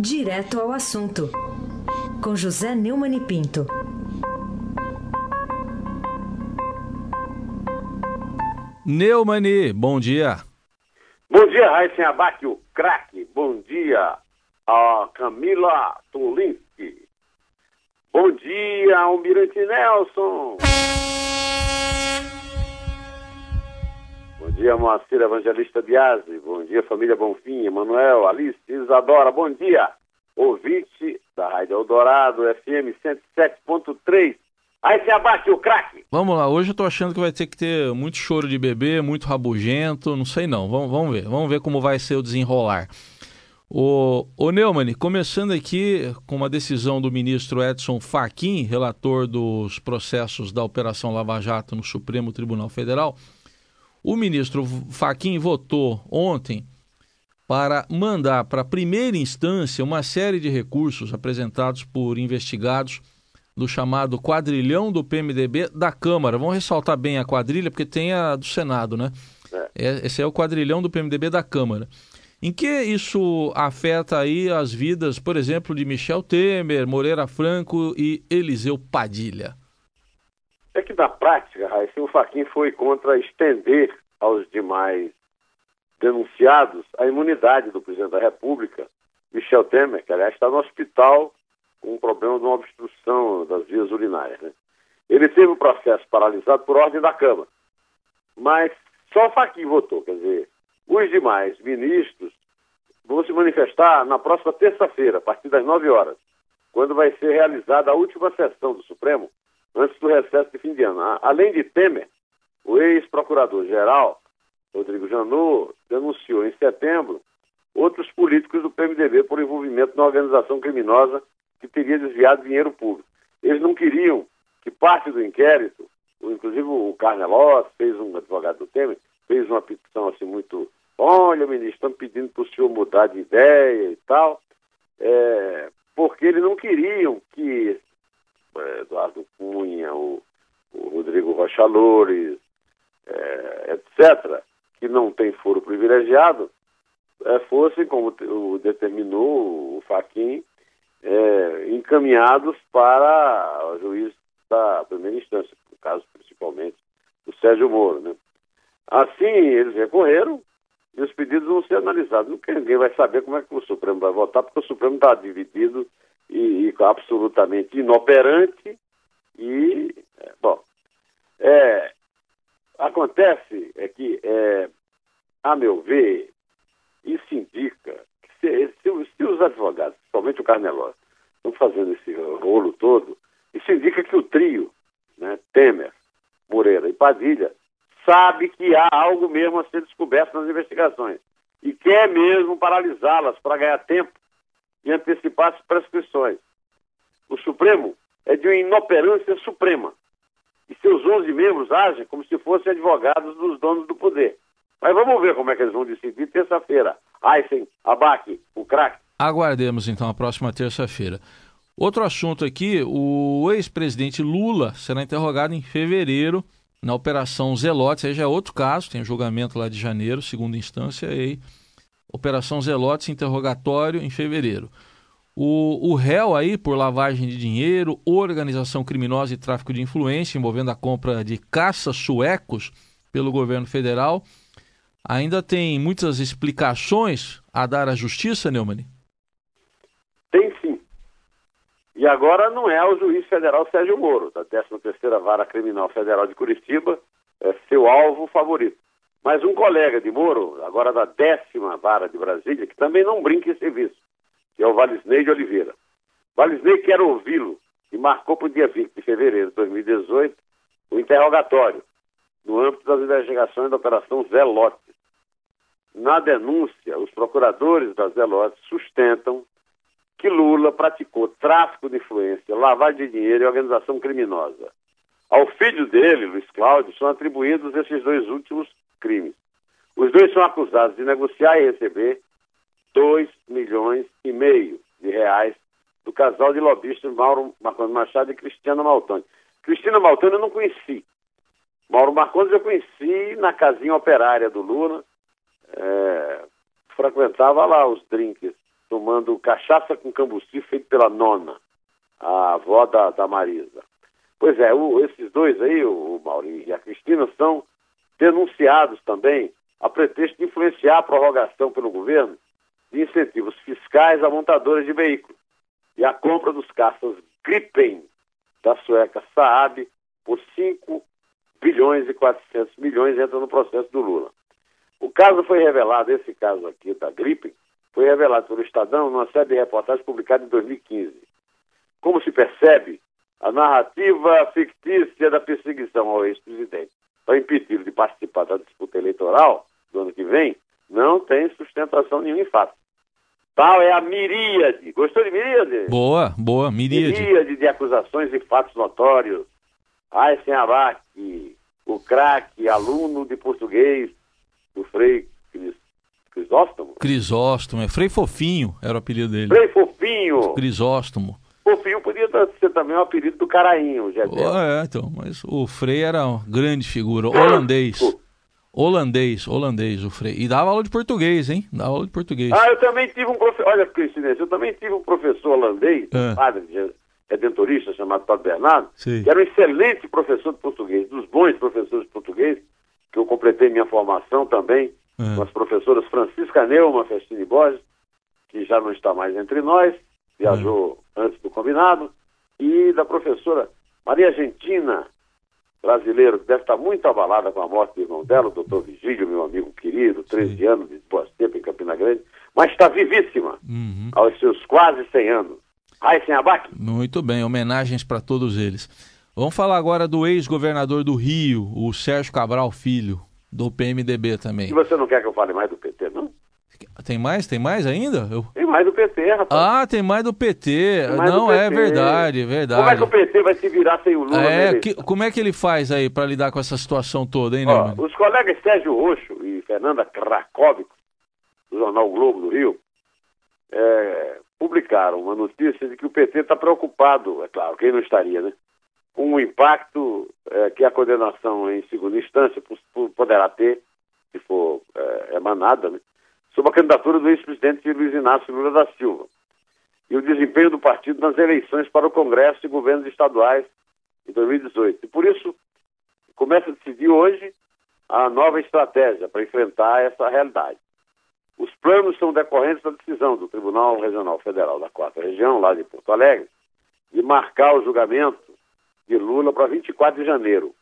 Direto ao assunto, com José Neumann e Pinto. Neumani, bom dia. Bom dia, Raíssen Abac, o craque. Bom dia a Camila Tolinski. Bom dia, Almirante Nelson. Bom dia, Moacir Evangelista Biasi. Bom dia, família Bonfim, Emanuel, Alice, Isadora. Bom dia, ouvinte da Rádio Eldorado, FM 107.3. Aí se abate o craque. Vamos lá, hoje eu tô achando que vai ter que ter muito choro de bebê, muito rabugento, não sei não. Vamos, vamos ver, vamos ver como vai ser o desenrolar. O, o Neumann, começando aqui com uma decisão do ministro Edson Fachin, relator dos processos da Operação Lava Jato no Supremo Tribunal Federal, o ministro Fachin votou ontem para mandar para a primeira instância uma série de recursos apresentados por investigados do chamado quadrilhão do PMDB da Câmara. Vamos ressaltar bem a quadrilha, porque tem a do Senado, né? É. Esse é o quadrilhão do PMDB da Câmara. Em que isso afeta aí as vidas, por exemplo, de Michel Temer, Moreira Franco e Eliseu Padilha? É que na prática, Raíssa, o Faquin foi contra estender aos demais denunciados a imunidade do presidente da República, Michel Temer, que aliás está no hospital com um problema de uma obstrução das vias urinárias. Né? Ele teve o processo paralisado por ordem da Câmara, mas só o Faquin votou, quer dizer, os demais ministros vão se manifestar na próxima terça-feira, a partir das 9 horas, quando vai ser realizada a última sessão do Supremo, antes do recesso de fim de ano. Além de Temer, o ex-procurador-geral, Rodrigo Janot, denunciou em setembro outros políticos do PMDB por envolvimento na organização criminosa que teria desviado dinheiro público. Eles não queriam que parte do inquérito, inclusive o Carnelós fez um advogado do Temer, fez uma petição assim muito olha, ministro, estamos pedindo para o senhor mudar de ideia e tal, é, porque eles não queriam que é, Eduardo Cunha, o, o Rodrigo Rocha Loures, é, etc., que não tem foro privilegiado, é, fossem, como o determinou o Faquin, é, encaminhados para o juiz da primeira instância, no caso principalmente do Sérgio Moro. Né? Assim, eles recorreram, e os pedidos vão ser analisados. Nunca ninguém vai saber como é que o Supremo vai votar, porque o Supremo está dividido e, e, absolutamente inoperante e, é, bom, é, acontece é que, é, a meu ver, isso indica que se, se, se os advogados, principalmente o Carneló, estão fazendo esse rolo todo, isso indica que o trio, né, Temer, Moreira e Padilha, sabe que há algo mesmo a ser descoberto nas investigações e quer mesmo paralisá-las para ganhar tempo e antecipar as prescrições. O Supremo é de uma inoperância suprema e seus 11 membros agem como se fossem advogados dos donos do poder. Mas vamos ver como é que eles vão decidir terça-feira. Aysen, Abac, o craque. Aguardemos então a próxima terça-feira. Outro assunto aqui, o ex-presidente Lula será interrogado em fevereiro na Operação Zelotes, aí já é outro caso, tem julgamento lá de janeiro, segunda instância, e Operação Zelotes, interrogatório em fevereiro. O, o réu aí por lavagem de dinheiro, organização criminosa e tráfico de influência envolvendo a compra de caças suecos pelo governo federal, ainda tem muitas explicações a dar à justiça, Neumann? Tem sim. E agora não é o juiz federal Sérgio Moro, da 13ª Vara Criminal Federal de Curitiba, é seu alvo favorito. Mas um colega de Moro, agora da décima Vara de Brasília, que também não brinca em serviço, que é o Valisney de Oliveira. Valisney quer ouvi-lo e marcou para o dia 20 de fevereiro de 2018 o interrogatório no âmbito das investigações da Operação Zelote. Na denúncia, os procuradores da Zelote sustentam que Lula praticou tráfico de influência, lavagem de dinheiro e organização criminosa. Ao filho dele, Luiz Cláudio, são atribuídos esses dois últimos crimes. Os dois são acusados de negociar e receber 2 milhões e meio de reais do casal de lobistas Mauro Marcondes Machado e Cristina Maltoni. Cristina Maltoni eu não conheci. Mauro Marcondes eu conheci na casinha operária do Lula. É, frequentava lá os drinks tomando cachaça com cambuci feito pela nona, a avó da, da Marisa. Pois é, o, esses dois aí, o Maurício e a Cristina, são denunciados também a pretexto de influenciar a prorrogação pelo governo de incentivos fiscais a montadoras de veículos e a compra dos caças Gripen da sueca Saab por 5 bilhões e 400 milhões entra no processo do Lula. O caso foi revelado, esse caso aqui da Gripen, foi revelado pelo Estadão numa série de reportagens publicada em 2015. Como se percebe, a narrativa fictícia da perseguição ao ex-presidente para impedi-lo de participar da disputa eleitoral do ano que vem não tem sustentação nenhuma em fato. Tal é a miríade. Gostou de miríade? Boa, boa, miríade. Miríade de acusações e fatos notórios. Aysen Abac, o craque, aluno de português do Frei Crisóstomo. Crisóstomo, é Frei Fofinho, era o apelido dele. Frei Fofinho. Crisóstomo. Fofinho podia ser também o apelido do Carainho, já oh, É, então, mas o Frei era uma grande figura, holandês. Holandês, holandês, o Frei. E dava aula de português, hein? Dava aula de português. Ah, eu também tive um professor, olha que coincidência, eu também tive um professor holandês, é. padre redentorista chamado Padre Bernardo, Sim. que era um excelente professor de português, dos bons professores de português, que eu completei minha formação também, é. com as professoras Francisca Neuma Festini Borges, que já não está mais entre nós, viajou é. antes do combinado, e da professora Maria Argentina, brasileiro, que deve estar muito abalada com a morte do irmão dela, o doutor Vigílio, meu amigo querido, 13 Sim. anos de boa tempo em Campina Grande, mas está vivíssima, uhum. aos seus quase 100 anos. Raíssen Abac. Muito bem, homenagens para todos eles. Vamos falar agora do ex-governador do Rio, o Sérgio Cabral Filho, do PMDB também. E você não quer que eu fale mais do PT, não? Tem mais? Tem mais ainda? Eu... Tem mais do PT, rapaz. Ah, tem mais do PT. Mais não, do PT. é verdade, é verdade. Como é que o PT vai se virar sem o Lula? É, que, como é que ele faz aí para lidar com essa situação toda, hein, Ó, Os colegas Sérgio Roxo e Fernanda Krakovic, do jornal Globo do Rio, é, publicaram uma notícia de que o PT está preocupado, é claro, quem não estaria, né? Com o impacto é, que a condenação em segunda instância poderá ter, se for é, emanada, né? Sobre a candidatura do ex-presidente Luiz Inácio Lula da Silva e o desempenho do partido nas eleições para o Congresso e governos estaduais em 2018. E por isso, começa a decidir hoje a nova estratégia para enfrentar essa realidade. Os planos são decorrentes da decisão do Tribunal Regional Federal da Quarta Região, lá de Porto Alegre, de marcar o julgamento de Lula para 24 de janeiro.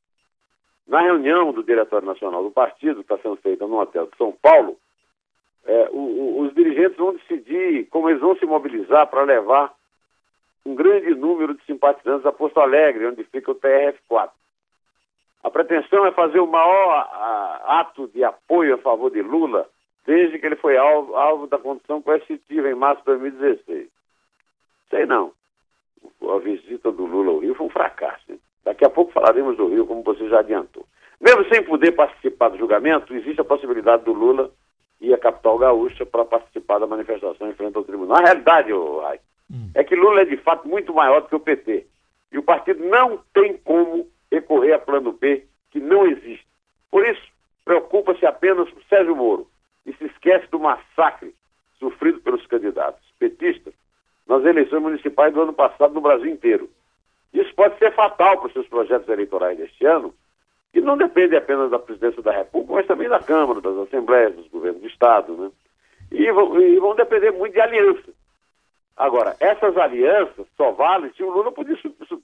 Na reunião do Diretório Nacional do Partido, que está sendo feita no hotel de São Paulo, é, o, o, os dirigentes vão decidir como eles vão se mobilizar para levar um grande número de simpatizantes a Porto Alegre, onde fica o TRF4. A pretensão é fazer o maior a, ato de apoio a favor de Lula desde que ele foi alvo, alvo da condição coercitiva em março de 2016. Sei não. A visita do Lula ao Rio foi um fracasso. Daqui a pouco falaremos do Rio, como você já adiantou. Mesmo sem poder participar do julgamento, existe a possibilidade do Lula ir à capital gaúcha para participar da manifestação em frente ao tribunal. Na realidade, oh, Rai, hum. é que Lula é de fato muito maior do que o PT. E o partido não tem como recorrer a plano B, que não existe. Por isso, preocupa-se apenas com Sérgio Moro e se esquece do massacre sofrido pelos candidatos petistas nas eleições municipais do ano passado no Brasil inteiro. Isso pode ser fatal para os seus projetos eleitorais deste ano, que não dependem apenas da presidência da República, mas também da Câmara, das Assembleias, dos governos do Estado, né? E vão, e vão depender muito de alianças. Agora, essas alianças só valem se o Lula puder,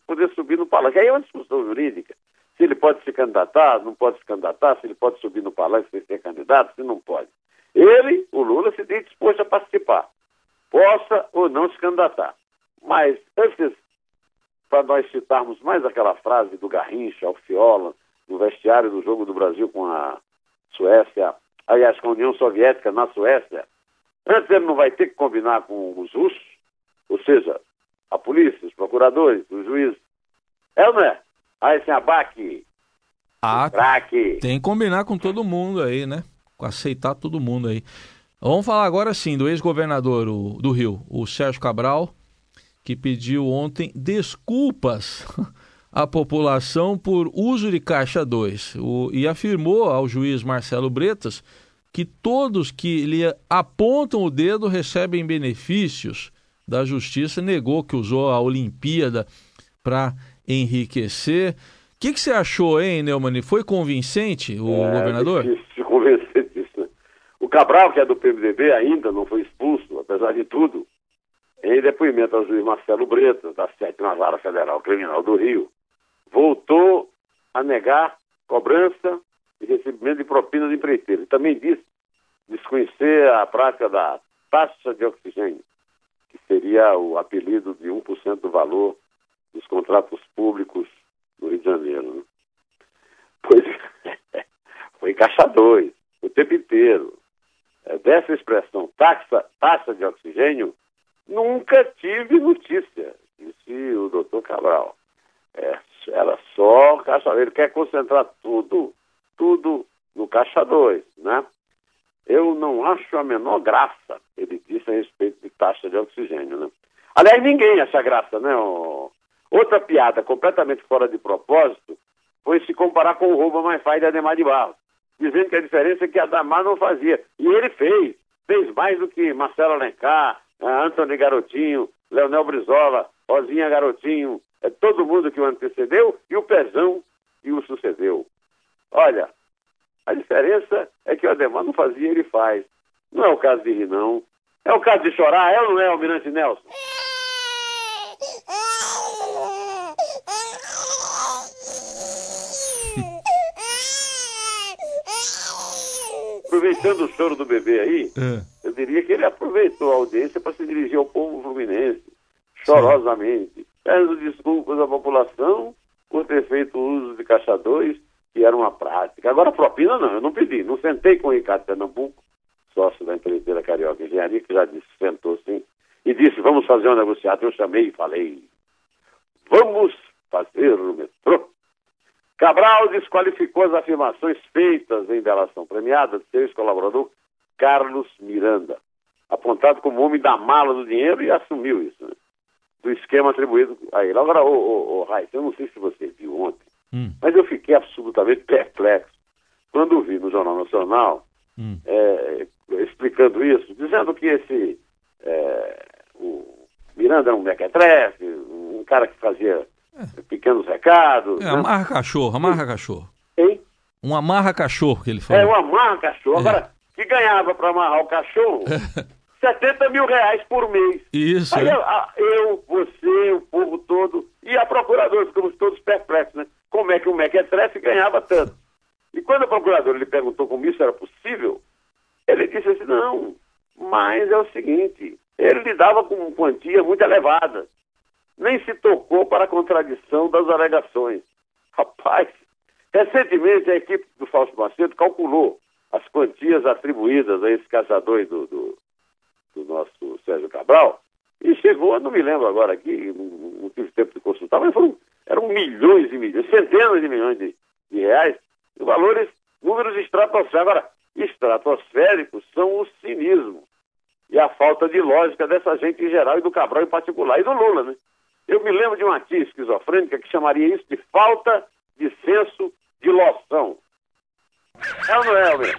poder subir no palanque. Aí é uma discussão jurídica. Se ele pode se candidatar, não pode se candidatar, se ele pode subir no palanque sem ser candidato, se não pode. Ele, o Lula, se tem disposto a participar, possa ou não se candidatar. Mas, antes, para nós citarmos mais aquela frase do Garrincha, Alfiola, no vestiário do jogo do Brasil com a Suécia, aliás, com a União Soviética na Suécia, antes ele não vai ter que combinar com os russos, ou seja, a polícia, os procuradores, os juízes. É ou não é? Aí sem abaque. Ah, tem que combinar com todo mundo aí, né? aceitar todo mundo aí. Vamos falar agora sim do ex-governador do Rio, o Sérgio Cabral, que pediu ontem desculpas à população por uso de caixa 2 o, e afirmou ao juiz Marcelo Bretas que todos que lhe apontam o dedo recebem benefícios da justiça, negou que usou a Olimpíada para enriquecer. O que, que, você achou, hein, Neumann? Foi convincente o é, governador? Difícil convencer disso, né? O Cabral, que é do PMDB, ainda não foi expulso, apesar de tudo. Em depoimento ao juiz Marcelo Brito, da sétima vara federal criminal do Rio, voltou a negar cobrança e recebimento de propina de empreiteiro. Também disse desconhecer a prática da taxa de oxigênio, que seria o apelido de 1% do valor dos contratos públicos no Rio de Janeiro. Né? Pois foi caixa 2, o tempo inteiro. É, dessa expressão taxa, taxa de oxigênio, nunca tive notícia, disse o doutor Cabral. É, era só caixa ele quer concentrar tudo, tudo no caixa 2, né? Eu não acho a menor graça, ele disse a respeito de taxa de oxigênio, né? Aliás, ninguém acha graça, né? Outra piada completamente fora de propósito foi se comparar com o roubo mais faz de Ademar de Barros, dizendo que a diferença é que Ademar não fazia. E ele fez, fez mais do que Marcelo Alencar, Antônio Garotinho, Leonel Brizola, Rosinha Garotinho, todo mundo que o antecedeu e o Pezão que o sucedeu. Olha, a diferença é que o Ademar não fazia, ele faz. Não é o caso de rir, não. É o caso de chorar, é ou não é, Almirante Nelson? Aproveitando o choro do bebê aí, é. eu diria que ele aproveitou a audiência para se dirigir ao povo fluminense, chorosamente peço desculpas à população por ter feito uso de caixa 2, que era uma prática. Agora, propina não, eu não pedi. Não sentei com o Ricardo Pernambuco, sócio da empreiteira Carioca Engenharia, que já disse, sentou sim, e disse, vamos fazer um negociado. Eu chamei e falei, vamos fazer o metrô. Cabral desqualificou as afirmações feitas em delação premiada de seu ex-colaborador Carlos Miranda, apontado como homem da mala do dinheiro e assumiu isso. Do esquema atribuído a ele. Agora, o, o, o eu não sei se você viu ontem, hum. mas eu fiquei absolutamente perplexo quando vi no Jornal Nacional hum. é, explicando isso, dizendo que esse é, o Miranda era um mequetrefe, um cara que fazia é. pequenos recados. É, né? amarra cachorro, amarra cachorro. Hein? Um amarra cachorro que ele falou. É, um amarra cachorro. Agora, é. que ganhava para amarrar o cachorro 70 mil reais por mês. Isso. Aí é. eu, eu, você, o povo todo, e a procuradora, ficamos todos perplexos, né? Como é que o Mequetrefe ganhava tanto? E quando a procuradora lhe perguntou como isso era possível, ele disse assim, não, mas é o seguinte, ele lidava com uma quantia muito elevada. Nem se tocou para a contradição das alegações. Rapaz, recentemente a equipe do Fausto Macedo calculou as quantias atribuídas a esse caçador do, do, do nosso Sérgio Cabral, e chegou, não me lembro agora aqui, não, tive tempo de consultar, mas foram, eram milhões e milhões, centenas de milhões de, de reais, valores, números estratosféricos. Agora, estratosféricos são o cinismo e a falta de lógica dessa gente em geral e do Cabral em particular, e do Lula, né? Eu me lembro de uma tia esquizofrênica que chamaria isso de falta de senso de loção. É ou não é, Almeida?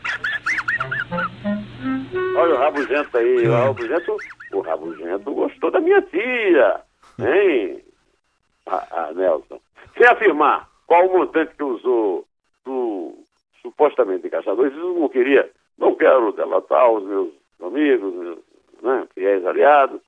Olha o rabugento aí, o rabugento, o rabugento gostou da minha tia, hein? A, a Nelson. Sem afirmar qual o montante que usou do supostamente caçador, eu não queria, não quero delatar os meus amigos, meus né, fiéis aliados.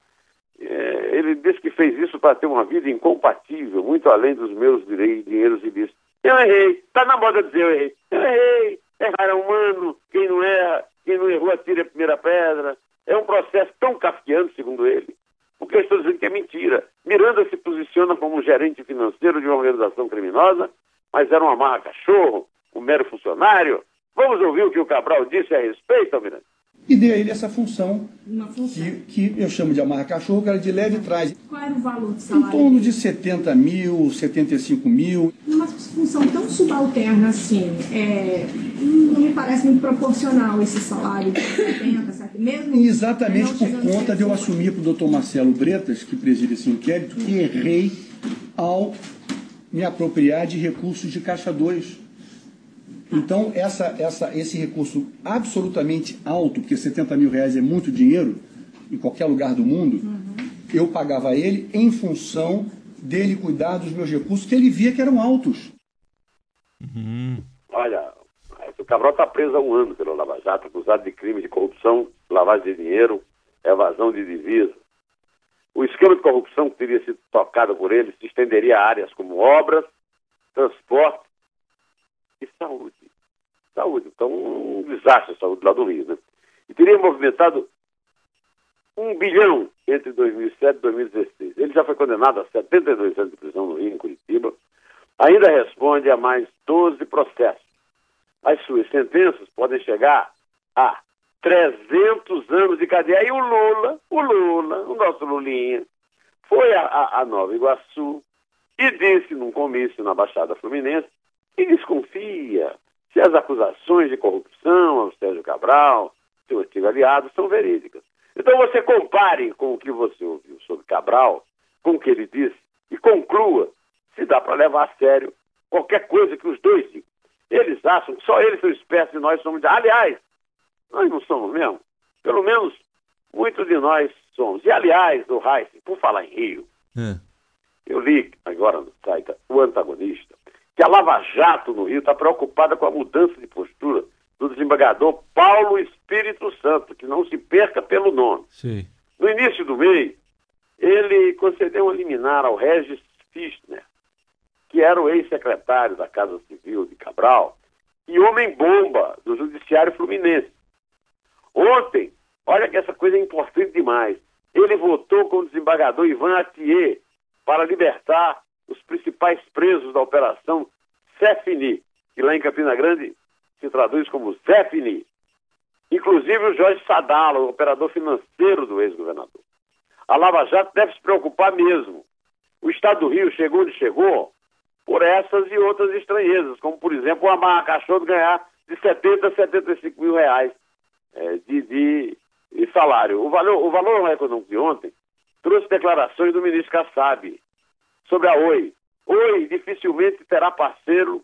É, ele disse que fez isso para ter uma vida incompatível, muito além dos meus dinheiros e disse: Eu errei, tá na moda dizer eu errei, eu errei, errar é humano, quem não erra quem não errou atira a primeira pedra. É um processo tão kafkiano, segundo ele, porque eu estou dizendo que é mentira. Miranda se posiciona como gerente financeiro de uma organização criminosa, mas era uma marca cachorro, um mero funcionário. Vamos ouvir o que o Cabral disse a respeito, Miranda e dei a ele essa função, função. Que, que, eu chamo de amarra cachorro, que era de leve trás. Qual era o valor do salário? Em torno de 70 mil, 75 mil. Uma função tão subalterna assim, é, não me parece muito proporcional esse salário de 70, certo? Mesmo Exatamente por conta de eu assumir para o doutor Marcelo Bretas, que preside esse inquérito, que errei ao me apropriar de recursos de Caixa 2 Então, essa, essa, esse recurso absolutamente alto, porque 70 mil reais é muito dinheiro em qualquer lugar do mundo, uhum. eu pagava ele em função dele cuidar dos meus recursos, que ele via que eram altos. Uhum. Olha, o Cabral está preso há um ano pelo Lava Jato, acusado de crime de corrupção, lavagem de dinheiro, evasão de divisa. O esquema de corrupção que teria sido tocado por ele se estenderia a áreas como obras, transporte e saúde. Saúde. Então, um desastre a saúde lá do Rio, né? E teria movimentado um bilhão entre 2007 e 2016. Ele já foi condenado a 72 anos de prisão no Rio, em Curitiba. Ainda responde a mais 12 processos. As suas sentenças podem chegar a 300 anos de cadeia. E o Lula, o Lula, o nosso Lulinha, foi a, a, a Nova Iguaçu e disse num comício na Baixada Fluminense que desconfia se as acusações de corrupção ao Sérgio Cabral, seu antigo aliado, são verídicas. Então você compare com o que você ouviu sobre Cabral, com o que ele disse, e conclua se dá para levar a sério qualquer coisa que os dois digam. Eles acham que só eles são espertos e nós somos. Aliás, nós não somos mesmo. Pelo menos muitos de nós somos. E aliás, o Heisen, por falar em Rio, é. eu li agora no site O Antagonista que a Lava Jato no Rio está preocupada com a mudança de postura do desembargador Paulo Espírito Santo, que não se perca pelo nome. Sim. No início do mês, ele concedeu um liminar ao Regis Fischner, que era o ex-secretário da Casa Civil de Cabral e homem-bomba do Judiciário Fluminense. Ontem, olha que essa coisa é importante demais, ele votou com o desembargador Ivan Atier para libertar os principais presos da operação Cefini, que lá em Campina Grande se traduz como Zefini. Inclusive o Jorge Sadala, o operador financeiro do ex-governador. A Lava Jato deve se preocupar mesmo. O Estado do Rio chegou onde chegou por essas e outras estranhezas, como, por exemplo, o Amarra Cachorro ganhar de 70 a 75 mil reais é, de, de, de, salário. O valor, o valor econômico de ontem trouxe declarações do ministro Kassab sobre a Oi. Oi dificilmente terá parceiro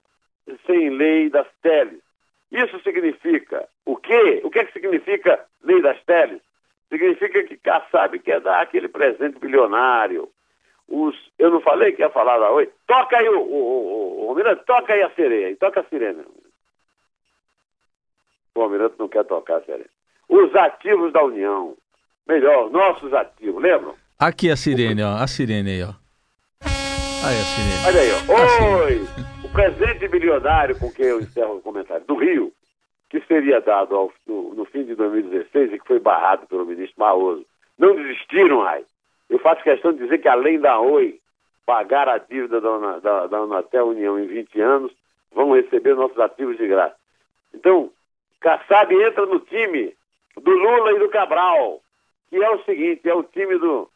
sem lei das teles. Isso significa o quê? O que, é que significa lei das teles? Significa que Kassab quer dar aquele presente bilionário. Os, eu não falei que ia falar da Oi? Toca aí o, o, o, o Almirante, toca aí a sereia, toca a sirene. O Almirante não quer tocar a sirene. Os ativos da União. Melhor, nossos ativos, lembram? Aqui a sirene, ó. A sirene aí, ó. Aí a sirene. Olha aí, ó. Oi! O presente bilionário com que eu encerro o comentário, do Rio, que seria dado ao, no, no, fim de 2016 e que foi barrado pelo ministro Maoso. Não desistiram, ai. Eu faço questão de dizer que além da Oi pagar a dívida da, da, da Unatel União em 20 anos, vão receber nossos ativos de graça. Então, Kassab entra no time do Lula e do Cabral, que é o seguinte, é o time do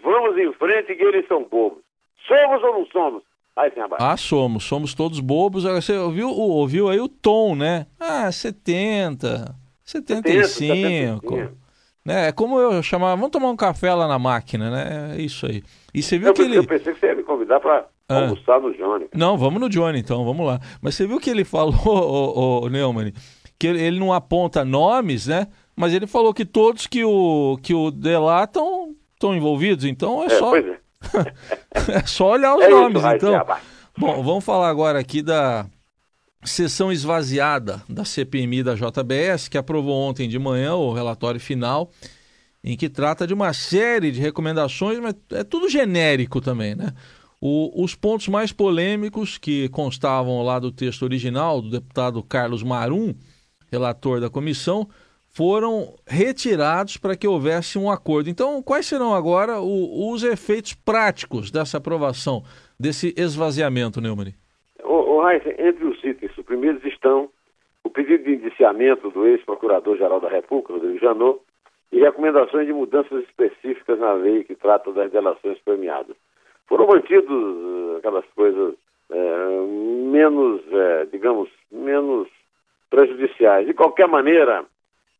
vamos em frente que eles são bobos. Somos ou não somos? Aí, ah, somos. Somos todos bobos. Você ouviu, ouviu aí o tom, né? Ah, 70, 75. 70, 75. Né? É como eu chamava, vamos tomar um café lá na máquina, né? É isso aí. E você viu eu que ele... Eu pensei que você ia me convidar para ah. almoçar no Johnny. Não, vamos no Johnny então, vamos lá. Mas você viu que ele falou, Neumann, que ele, ele, não aponta nomes, né? Mas ele falou que todos que o, que o delatam estão envolvidos, então é, é só... É. é só olhar os é nomes, isso, então. Bom, vamos falar agora aqui da sessão esvaziada da CPMI da JBS, que aprovou ontem de manhã o relatório final, em que trata de uma série de recomendações, mas é tudo genérico também, né? O, os pontos mais polêmicos que constavam lá do texto original do deputado Carlos Marum, relator da comissão, foram retirados para que houvesse um acordo. Então, quais serão agora o, os efeitos práticos dessa aprovação, desse esvaziamento, Neumann? O, o entre os itens suprimidos estão o pedido de indiciamento do ex-procurador-geral da República, Rodrigo Janot, e recomendações de mudanças específicas na lei que trata das delações premiadas. Foram mantidos eh, aquelas coisas é, menos, é, digamos, menos prejudiciais. De qualquer maneira,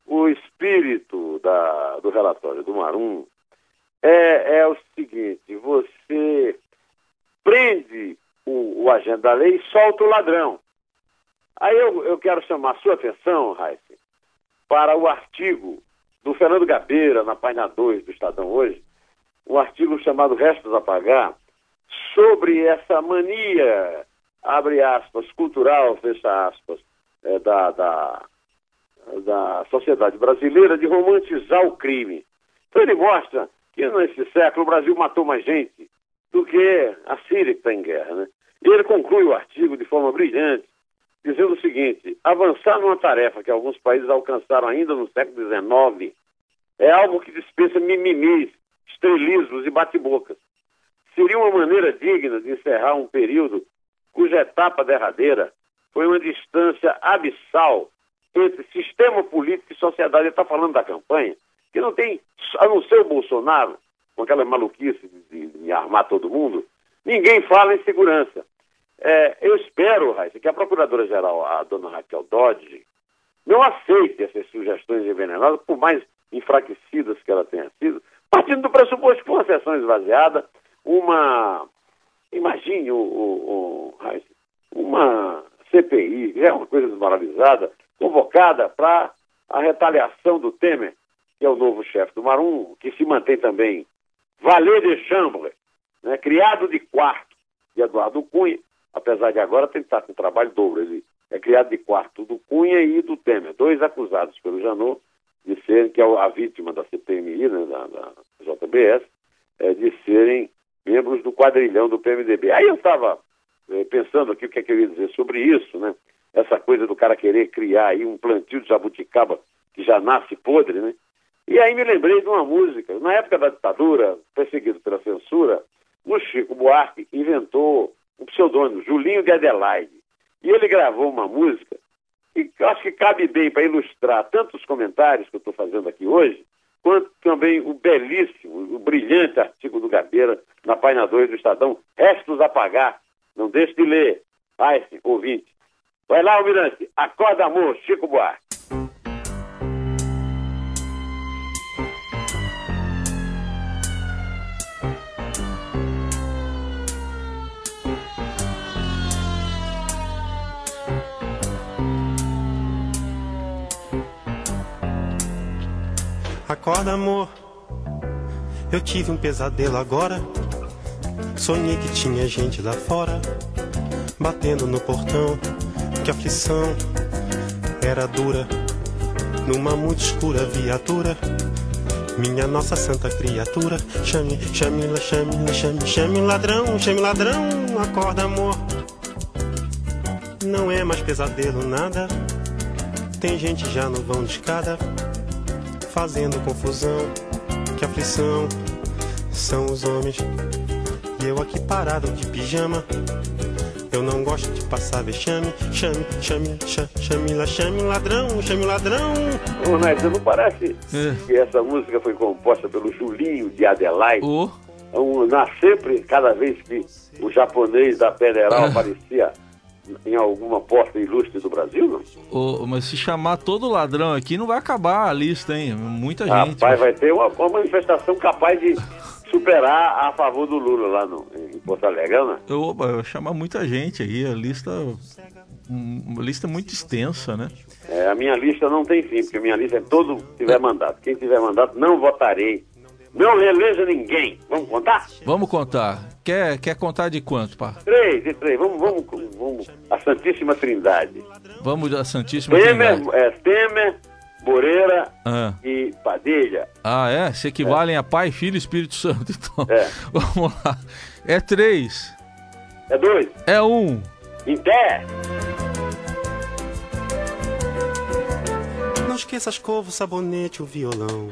o espírito da, do relatório do Marum é, é o seguinte: você prende o, o agente da lei e solta o ladrão. Aí eu, eu quero chamar a sua atenção, Raíssa, para o artigo do Fernando Gabeira, na página 2 do Estadão hoje, um artigo chamado Restos a Pagar, sobre essa mania, abre aspas, cultural, fecha aspas, é, da, da, da sociedade brasileira de romantizar o crime. Então ele mostra que nesse século o Brasil matou mais gente do que a Síria que está em guerra. Né? E ele conclui o artigo de forma brilhante, dizendo o seguinte: avançar numa tarefa que alguns países alcançaram ainda no século XIX é algo que dispensa mimimis, estrelismos e bate-bocas. Seria uma maneira digna de encerrar um período cuja etapa derradeira foi uma distância abissal entre sistema político e sociedade. Ele está falando da campanha, que não tem, a não ser o Bolsonaro, com aquela maluquice de, de, de armar todo mundo, ninguém fala em segurança. É, eu espero, Raíssa, que a Procuradora-Geral, a dona Raquel Dodge, não aceite essas sugestões envenenadas, por mais enfraquecidas que ela tenha sido, partindo do pressuposto que uma sessão esvaziada, uma. Imagine o, o, o uma CPI, é uma coisa desmoralizada, convocada para a retaliação do Temer, que é o novo chefe do Marum, que se mantém também Valer de Chambre, né, criado de quarto de Eduardo Cunha, apesar de agora tem que estar com trabalho dobro. Ele é criado de quarto do Cunha e do Temer, dois acusados pelo Janot de serem, que é a vítima da CPMI, né, da, da JBS, é, de serem membros do quadrilhão do PMDB. Aí eu estava é, pensando aqui o que, é que eu ia dizer sobre isso, né? Essa coisa do cara querer criar aí um plantio de jabuticaba que já nasce podre, né? E aí me lembrei de uma música. Na época da ditadura, perseguido pela censura, o Chico Buarque inventou um pseudônimo, Julinho de Adelaide. E ele gravou uma música que acho que cabe bem para ilustrar tanto os comentários que eu estou fazendo aqui hoje, quanto também o belíssimo, o brilhante artigo do Gabeira na página 2 do Estadão, Restos a Pagar. Não deixe de ler. Vai, ouvinte. Vai lá, Almirante. Acorda, amor, Chico Buarque. Acorda, amor. Eu tive um pesadelo agora. Sonhei que tinha gente lá fora, batendo no portão. Que aflição era dura. Numa muito escura viatura. Minha nossa santa criatura. Chame, chame, chame, chame, chame ladrão, chame ladrão. Acorda, amor. Não é mais pesadelo nada. Tem gente já no vão de escada fazendo confusão. Que aflição são os homens. E eu aqui parado de pijama. Eu não gosto de passar vexame. Chame, chame, chame, chame, la, chame ladrão, chame ladrão. Ô, Neto, não parece é. que essa música foi composta pelo Julinho de Adelaide? Oh. Um, na sempre, cada vez que o japonês da Federal é. aparecia em alguma porta ilustre do Brasil, não? Oh, mas se chamar todo ladrão aqui, não vai acabar a lista, hein? Muita gente. Rapaz, vai ter uma, uma, manifestação capaz de superar a favor do Lula lá no, em Porto Alegre, né? Eu, eu chamar muita gente aí, a lista. Uma lista muito extensa, né? É, a minha lista não tem fim, porque a minha lista é todo tiver mandato. Quem tiver mandato, não votarei não reeleja ninguém. Vamos contar? Vamos contar. Quer, quer contar de quanto, pá? Três, de três. Vamos, vamos, vamos. A Santíssima Trindade. Vamos da Santíssima Temer, Trindade. É, Temer, Moreira ah. e Padilha. Ah, é? Se equivalem é. a Pai, Filho e Espírito Santo. Então, é. vamos lá. É três. É dois. É um. Em pé. Não esqueça a escova, o sabonete, o violão.